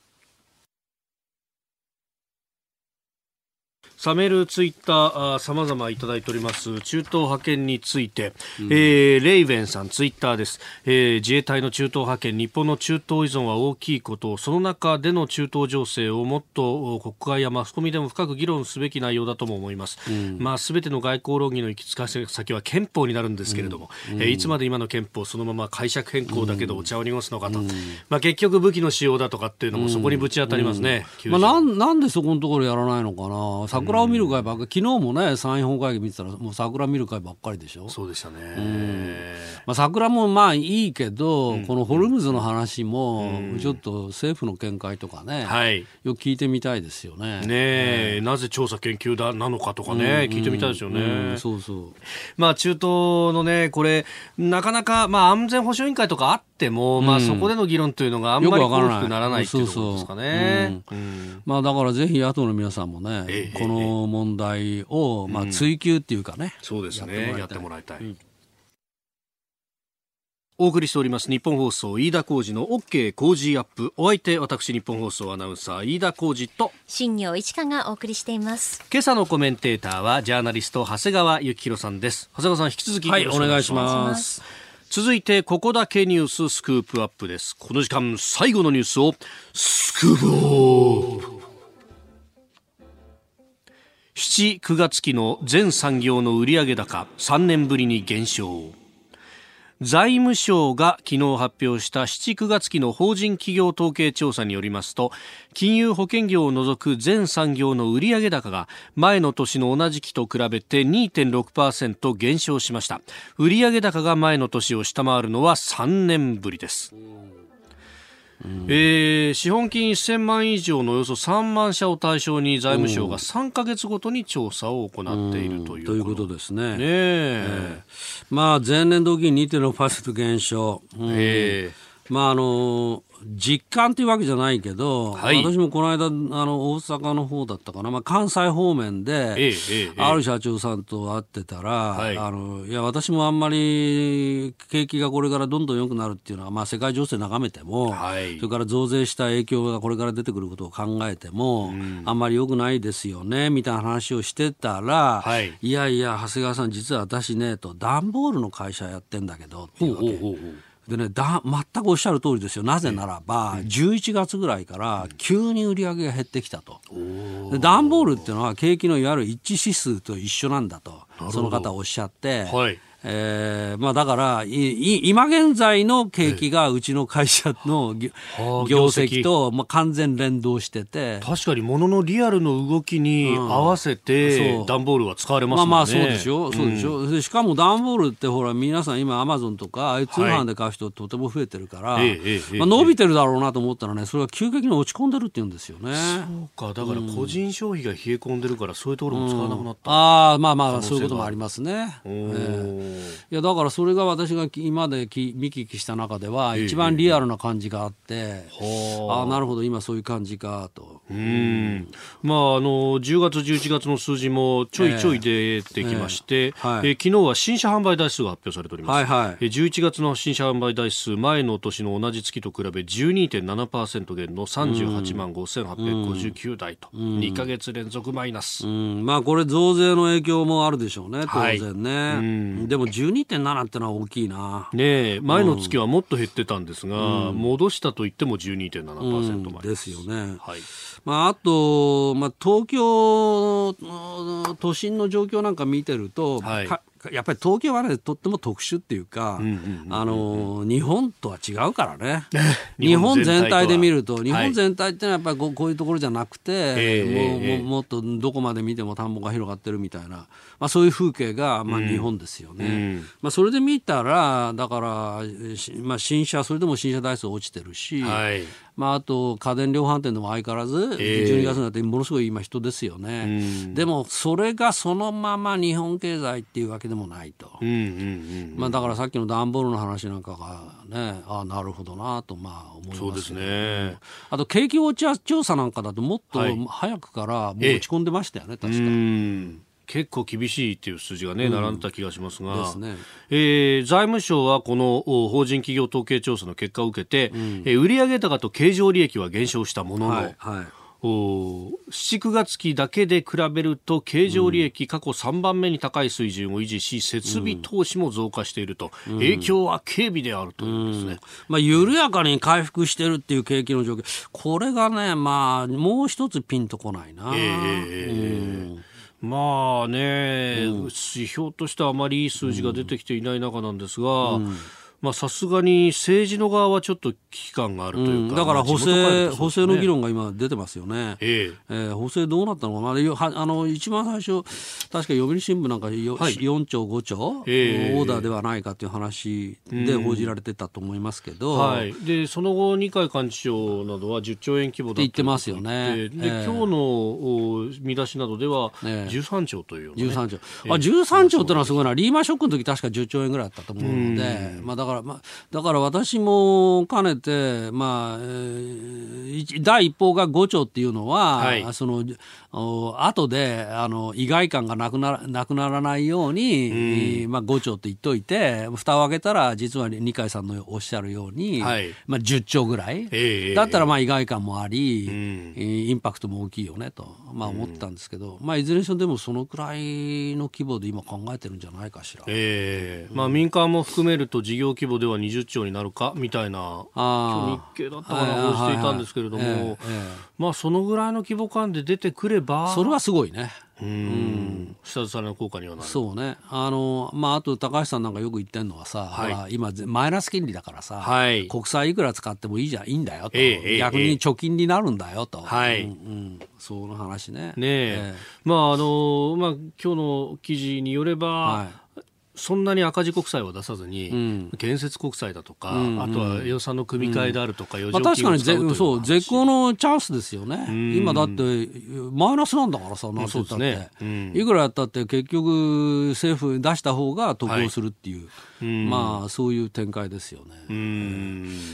サメール、ツイッター、さまざまいただいております、中東派遣について、うん、えー、レイベンさん、ツイッターです、えー、自衛隊の中東派遣、日本の中東依存は大きいこと、その中での中東情勢をもっと国会やマスコミでも深く議論すべき内容だとも思います。うん、まあ、すべての外交論議の行き着かせ先は憲法になるんですけれども、うん、えー、いつまで今の憲法そのまま解釈変更だけどお茶を濁すのかと、まあ、結局武器の使用だとかっていうのもそこにぶち当たりますね。まあ、なんなんでそこのところやらないのかな、桜を見る会ばっか昨日もね参院本会議見てたらもう桜見る会ばっかりでしょ？そうでしたね、まあ、桜もまあいいけど、うん、このホルムズの話もちょっと政府の見解とかね、はい、よく聞いてみたいですよね。ねえ、なぜ調査研究だなのかとかね、聞いてみたいですよね。そうそう。まあ中東のねこれなかなかまあ安全保障委員会とかあっても、まあそこでの議論というのがあんまり大きくならないっていうところですかね。まあだからぜひ野党の皆さんもね、ええ、この問題をまあ追及っていうかね、そうですね。やってもらいたい。お送りしております日本放送飯田浩司の OK 工事アップ。お相手私日本放送アナウンサー飯田浩司と新業一華がお送りしています。今朝のコメンテーターはジャーナリスト長谷川幸宏さんです。長谷川さん引き続きはいお願いします続いてここだけニューススクープアップです。この時間最後のニュースをスクープ7、9月期の全産業の売上高3年ぶりに減少。財務省が昨日発表した7、9月期の法人企業統計調査によりますと金融保険業を除く全産業の売上高が前の年の同じ期と比べて2.6%減少しました。売上高が前の年を下回るのは3年ぶりです。えー、資本金1000万以上のおよそ3万社を対象に財務省が3か月ごとに調査を行っているというと。いうことですね。ねえ。ー、まあ、前年同期2.6%減少。うん、えー、まああの実感というわけじゃないけど、はい、私もこの間あの大阪の方だったかな、まあ、関西方面で、ええある社長さんと会ってたら、はい、あのいや私もあんまり景気がこれからどんどん良くなるっていうのは、まあ、世界情勢眺めても、はい、それから増税した影響がこれから出てくることを考えても、うん、あんまり良くないですよねみたいな話をしてたら、はい、いやいや長谷川さん実は私ねと段ボールの会社やってんだけどっていうわけ。でねだ全くおっしゃる通りですよ。なぜならば、11月ぐらいから急に売り上げが減ってきたと。で段ボールっていうのは景気のいわゆる一致指数と一緒なんだとその方おっしゃって、はい、えーまあ、だからい今現在の景気がうちの会社の業績と、まあ、完全連動してて。確かに物のリアルの動きに合わせて、段ボールは使われますもんね。まあまあそうでしょそうでしょ、うん、しかも段ボールってほら皆さん今アマゾンとか通販で買う人とても増えてるから、はい、まあ、伸びてるだろうなと思ったらねそれは急激に落ち込んでるって言うんですよね。そうか。だから個人消費が冷え込んでるから、そういうところも使わなくなった、うん、ああまあまあそういうこともありますね。えーいやだからそれが私が今までき見聞きした中では一番リアルな感じがあって、ああなるほど今そういう感じかと。うん。まああの10月11月の数字もちょいちょい出てきまして、えーはい、えー、昨日は新車販売台数が発表されております。はいはい、えー、11月の新車販売台数前の年の同じ月と比べ12.7%減の38万5859台と、うん、2か月連続マイナス。まあこれ増税の影響もあるでしょうね当然ね。はい、でも12.7ってのは大きいな。ね前の月はもっと減ってたんですが、うん、戻したと言っても12.7%まで、うん、ですよね。はい。まああとまあ東京都心の状況なんか見てると、はい、やっぱり東京はねとっても特殊っていうか、あの日本とは違うからね。日本全体で見ると日本全体ってのはやっぱりこういうところじゃなくて、もうもっとどこまで見ても田んぼが広がってるみたいな、まあ、そういう風景が、まあ、日本ですよね、うん、まあ、それで見たらだから、まあ、新車それでも新車台数落ちてるし、はい、まあ、あと家電量販店でも相変わらず、12月になってものすごい今人ですよね、うん、でもそれがそのまま日本経済っていうわけでもないと、まあ、だからさっきの段ボールの話なんかがねああなるほどなとまあ思いますそうですね。あと景気ウォッチャー調査なんかだともっと早くからもう落ち込んでましたよね、確か。結構厳しいっていう数字がね、並んだ気がしますが、すね。えー、財務省はこの法人企業統計調査の結果を受けて、うん、えー、売上高と経常利益は減少したものの、はいはい7、9月期だけで比べると経常利益過去3番目に高い水準を維持し、設備投資も増加していると、うん、影響は軽微であるというですね、うん、まあ、緩やかに回復してるっていう景気の状況。これがね、まあ、もう一つピンとこないな。えー、うん。まあね、指標としてはあまりいい数字が出てきていない中なんですが、まあさすがに政治の側はちょっと危機感があるというか、うん、だから補正、ね、補正の議論が今出てますよね、ええ。えー、補正どうなったのかな、あの一番最初、確か読売新聞なんか 4,、はい、4兆、5兆、えー、オーダーではないかという話で報じられてたと思いますけど、はい、でその後、二階幹事長などは10兆円規模だと言ってますよね。で、えー、今日の見出しなどでは13兆という、ね、13兆、あ13兆ってのはすごいな、リーマンショックの時確か10兆円ぐらいだったと思うので、まあ、だから、まあ、だから私も兼ねて、まあ、えー、第一報が5兆っていうのは、はい、その後であの意外感がなくななくならないように、うん、まあ、5兆って言っといて蓋を開けたら実は二階さんのおっしゃるように、はい、まあ、10兆ぐらい、えー、だったらまあ意外感もあり、うん、インパクトも大きいよねと、まあ、思ったんですけど、うん、まあ、いずれにしてもでもそのくらいの規模で今考えてるんじゃないかしら。えーまあ、民間も含めると事業規模では20兆になるかみたいな日経だったかな報じていたんですけれども、まあ、そのぐらいの規模感で出てくれば。それはすごいね。うん、下支えの効果にはなる。そうね。あの、まあ、あと高橋さんなんかよく言ってるのはさ、はい、今マイナス金利だからさ、はい、国債いくら使ってもいいじゃんいいんだよと、えー、逆に貯金になるんだよと、はい、うん、うん、その話ね。ねえ。ー、まああのまあ今日の記事によれば、はいそんなに赤字国債を出さずに、うん、建設国債だとか、あとは予算の組み替えであるとか、うん、まあ、確かにそう絶好のチャンスですよね、今だってマイナスなんだからさ、なんて言ったって、ね。うん、いくらやったって結局、政府出した方が得をするっていう、はい、まあ、そういう展開ですよね。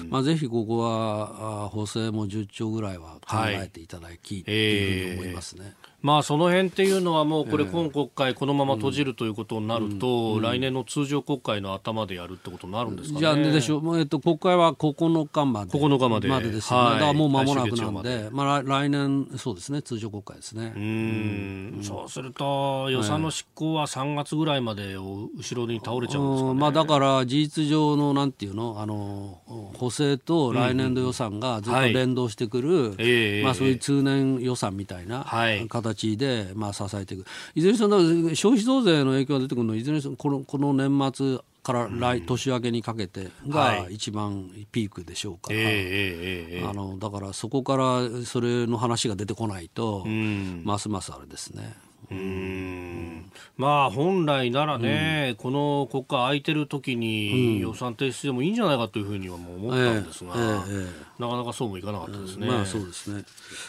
まあ、ぜひここは補正も10兆ぐらいは考えていただき、はい、っていうふうに思いますね。えーまあ、その辺っていうのはもうこれ今国会このまま閉じるということになると、来年の通常国会の頭でやるってことになるんですかね。じゃあでしょう、えっと、国会は9日まで。9日まで。までですよね、はい、だからもう間もなくなんで、まあ、来年、そうですね、通常国会ですね。うん。そうすると、予算の執行は3月ぐらいまで後ろに倒れちゃうんですか、ね、まあ、だから事実上のなんていうの、あの補正と来年度予算がずっと連動してくる、はい、まあ、そういう通年予算みたいな形形で、まあ、支えていく、いずれにしても消費増税の影響が出てくるのは、いずれにしてもこのこの年末から来、年明けにかけてが一番ピークでしょうか。ら、あのだからそこからそれの話が出てこないと、ますますあれですね。うんまあ本来ならね、うん、この国会空いてる時に予算提出でもいいんじゃないかというふうにはもう思ったんですが、えーえー、なかなかそうもいかなかったですね。まあそうですね。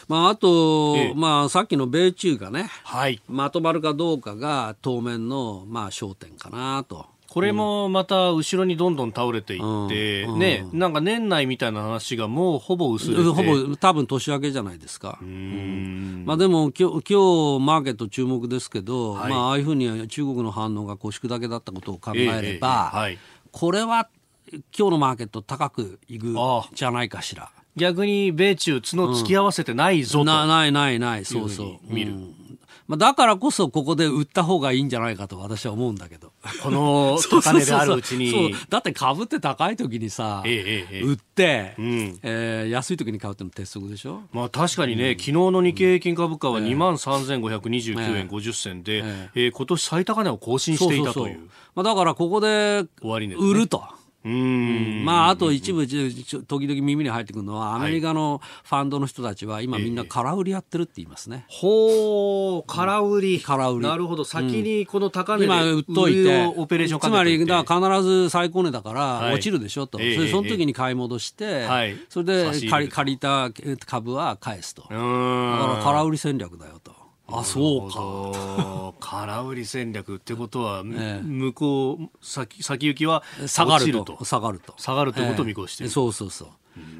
まああと、えー、まあさっきの米中がね、はい、まとまるかどうかが当面のまあ焦点かなと。これもまた後ろにどんどん倒れていって、うん、ね、なんか年内みたいな話がもうほぼ薄れて。ほぼ多分年明けじゃないですか。うん、まあでも今日今日マーケット注目ですけど、はい、まあああいうふうに中国の反応が腰砕けだったことを考えれば、えーえーはい、これは今日のマーケット高くいくじゃないかしら。逆に米中角突き合わせてないぞと、うん、なないないない。そうそう。見る、うんまあ、だからこそここで売った方がいいんじゃないかと私は思うんだけど。この 高値であるうちに。だって株って高い時にさ、えええ、売って、うん、えー、安い時に買うっての鉄則でしょ？まあ確かにね、うん、昨日の日経平均株価は2万3529円50銭で、ええ。えー、今年最高値を更新していたという。そうそうそう。まあ、だからここで売ると。うんまあ、あと一部、時々耳に入ってくるのは、アメリカのファンドの人たちは、今みんな空売りやってるって言いますね。ほう、空売り。空売り。なるほど、先にこの高値で、今売っといて、オペレーションつまり、だ必ず最高値だから落ちるでしょと。それその時に買い戻して、それで借り借りた株は返すと。だから空売り戦略だよと。あそうか。空売り戦略ってことは、ええ、向こう先先行きは下がると。下がると。下がるということを見越して、え、そうそうそう。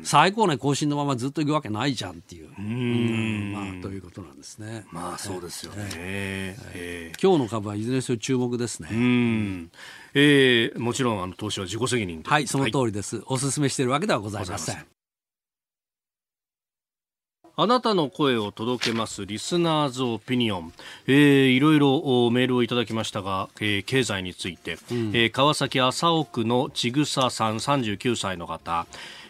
最高値更新のままずっといくわけないじゃんっていう。うん。まあということなんですね。まあそうですよね、えー、今日の株はいずれにせよ注目ですね。うん。えー、もちろんあの投資は自己責任はいその通りです、はい、お勧めしているわけではございませんあなたの声を届けますリスナーズオピニオン、えー、いろいろメールをいただきましたが、えー、経済について、うん、えー、川崎麻生区のちぐささん39歳の方。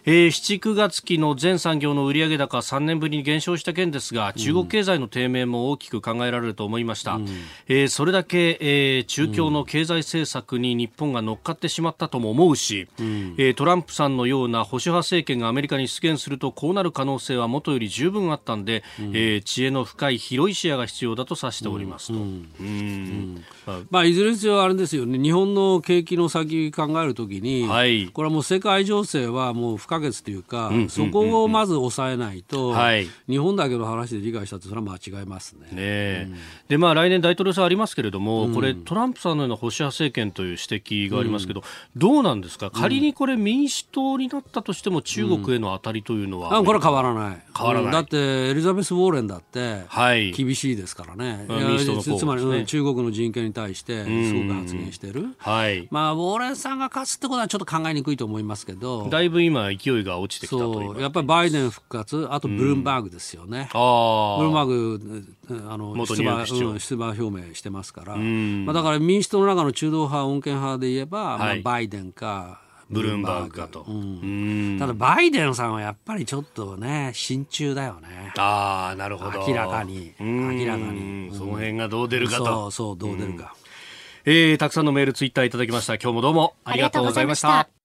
えー、7、9月期の全産業の売上高3年ぶりに減少した件ですが中国経済の低迷も大きく考えられると思いました、うん、えー、それだけ、えー、中共の経済政策に日本が乗っかってしまったとも思うし、うん、えー、トランプさんのような保守派政権がアメリカに出現するとこうなる可能性はもとより十分あったんで、うん、えー、知恵の深い広い視野が必要だと指しておりますと、まあ、いずれにせよあれですよね。日本の景気の先考えるときに、はい、これはもう世界情勢はもう不可欠というか、うん、そこをまず抑えないと、はい、日本だけの話で理解したとそれは間違いますね。ねでまあ、来年大統領選ありますけれども、これトランプさんのような保守派政権という指摘がありますけど、どうなんですか？仮にこれ民主党になったとしても中国への当たりというのは、あこれは変わらない。変わらない。だってエリザベス・ウォーレンだって厳しいですからね。はい、つまり、中国の人権に対してすごく発言してる。はい。まあウォーレンさんが勝つってことはちょっと考えにくいと思いますけど。だいぶ今勢いが落ちてきたそう。やっぱりバイデン復活あとブルームバーグですよね、うん、あブルームバーグあの出馬、うん、出馬表明してますから、まあ、だから民主党の中の中道派穏健派で言えば、はい、まあ、バイデンかブルームバーグ。かと、うん、ただバイデンさんはやっぱりちょっとね親中だよね。ああなるほど。明らかに。明らかに、その辺がどう出るかと。そうそうどう出るか、えー、たくさんのメールツイッターいただきました。今日もどうもありがとうございました